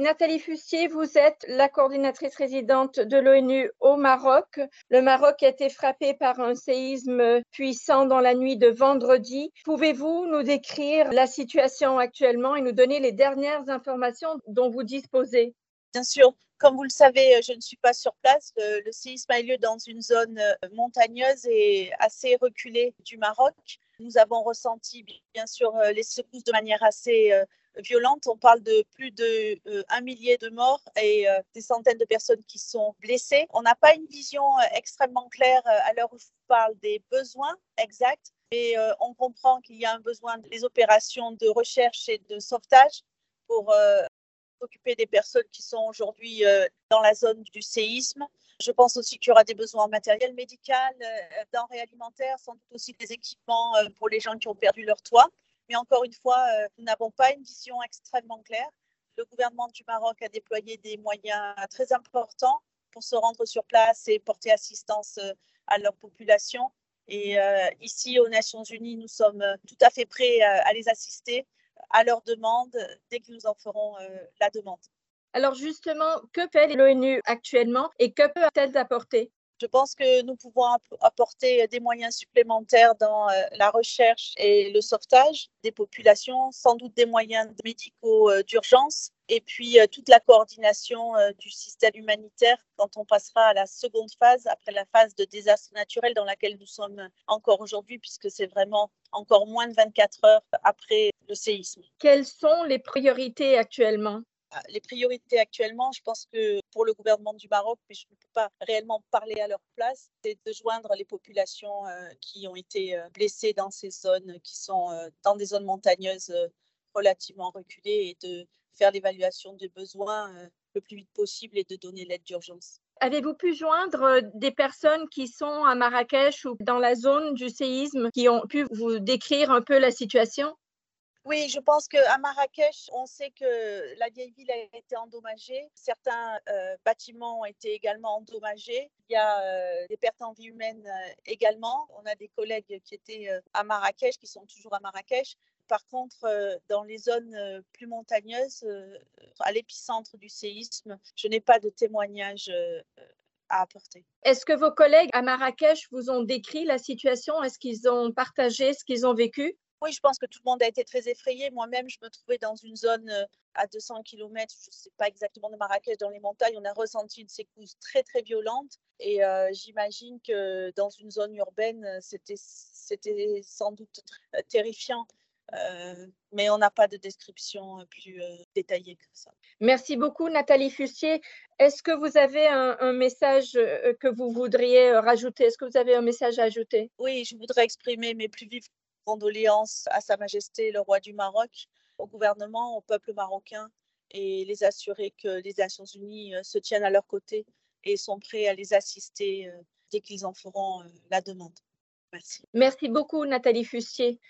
Nathalie Fustier, vous êtes la coordinatrice résidente de l'ONU au Maroc. Le Maroc a été frappé par un séisme puissant dans la nuit de vendredi. Pouvez-vous nous décrire la situation actuellement et nous donner les dernières informations dont vous disposez? Bien sûr, comme vous le savez, je ne suis pas sur place. Le, séisme a lieu dans une zone montagneuse et assez reculée du Maroc. Nous avons ressenti bien sûr les secousses de manière assez violente. On parle de plus de euh, un millier de morts et euh, des centaines de personnes qui sont blessées. On n'a pas une vision euh, extrêmement claire à l'heure où je parle des besoins exacts, mais on comprend qu'il y a un besoin des opérations de recherche et de sauvetage pour s'occuper des personnes qui sont aujourd'hui dans la zone du séisme. Je pense aussi qu'il y aura des besoins en matériel médical, denrées alimentaires, sans doute aussi des équipements pour les gens qui ont perdu leur toit. Mais encore une fois, euh, nous n'avons pas une vision extrêmement claire. Le gouvernement du Maroc a déployé des moyens très importants pour se rendre sur place et porter assistance euh, à leur population. Et euh, ici, aux Nations Unies, nous sommes tout à fait prêts à les assister à leur demande dès que nous en ferons la demande. Alors justement, que fait l'ONU actuellement et que peut-elle apporter? Je pense que nous pouvons apporter des moyens supplémentaires dans euh, la recherche et le sauvetage des populations, sans doute des moyens médicaux euh, d'urgence et puis euh, toute la coordination du système humanitaire quand on passera à la seconde phase, après la phase de désastre naturel dans laquelle nous sommes encore aujourd'hui, puisque c'est vraiment encore moins de 24 heures après le séisme. Quelles sont les priorités actuellement? Ah, les priorités actuellement, je pense que pour le gouvernement du Maroc, mais je ne peux pas réellement parler à leur place, c'est de joindre les populations euh, qui ont été euh, blessées dans ces zones, qui sont euh, dans des zones montagneuses relativement reculées, et de faire l'évaluation des besoins le plus vite possible et de donner l'aide d'urgence. Avez-vous pu joindre des personnes qui sont à Marrakech ou dans la zone du séisme qui ont pu vous décrire un peu la situation? Oui, je pense qu'à Marrakech, on sait que la vieille ville a été endommagée. Certains euh, bâtiments ont été également endommagés. Il y a euh, des pertes en vie humaine euh, également. On a des collègues qui étaient à Marrakech, qui sont toujours à Marrakech. Par contre, dans les zones plus montagneuses, à l'épicentre du séisme, je n'ai pas de témoignages à apporter. Est-ce que vos collègues à Marrakech vous ont décrit la situation? Est-ce qu'ils ont partagé ce qu'ils ont vécu? Oui, je pense que tout le monde a été très effrayé. Moi-même, je me trouvais dans une zone euh, à 200 km, je ne sais pas exactement de Marrakech, dans les montagnes. On a ressenti une secousse très, très violente. Et euh, j'imagine que dans une zone urbaine, euh, c'était, sans doute terrifiant. mais on n'a pas de description plus détaillée que ça. Merci beaucoup, Nathalie Fussier. Est-ce que vous avez un, un, message que vous voudriez rajouter? Est-ce que vous avez un message à ajouter? Oui, je voudrais exprimer mes plus vives condoléances à Sa Majesté le roi du Maroc, au gouvernement, au peuple marocain et les assurer que les Nations Unies euh, se tiennent à leur côté et sont prêts à les assister euh, dès qu'ils en feront euh, la demande. Merci. Merci beaucoup, Nathalie Fussier.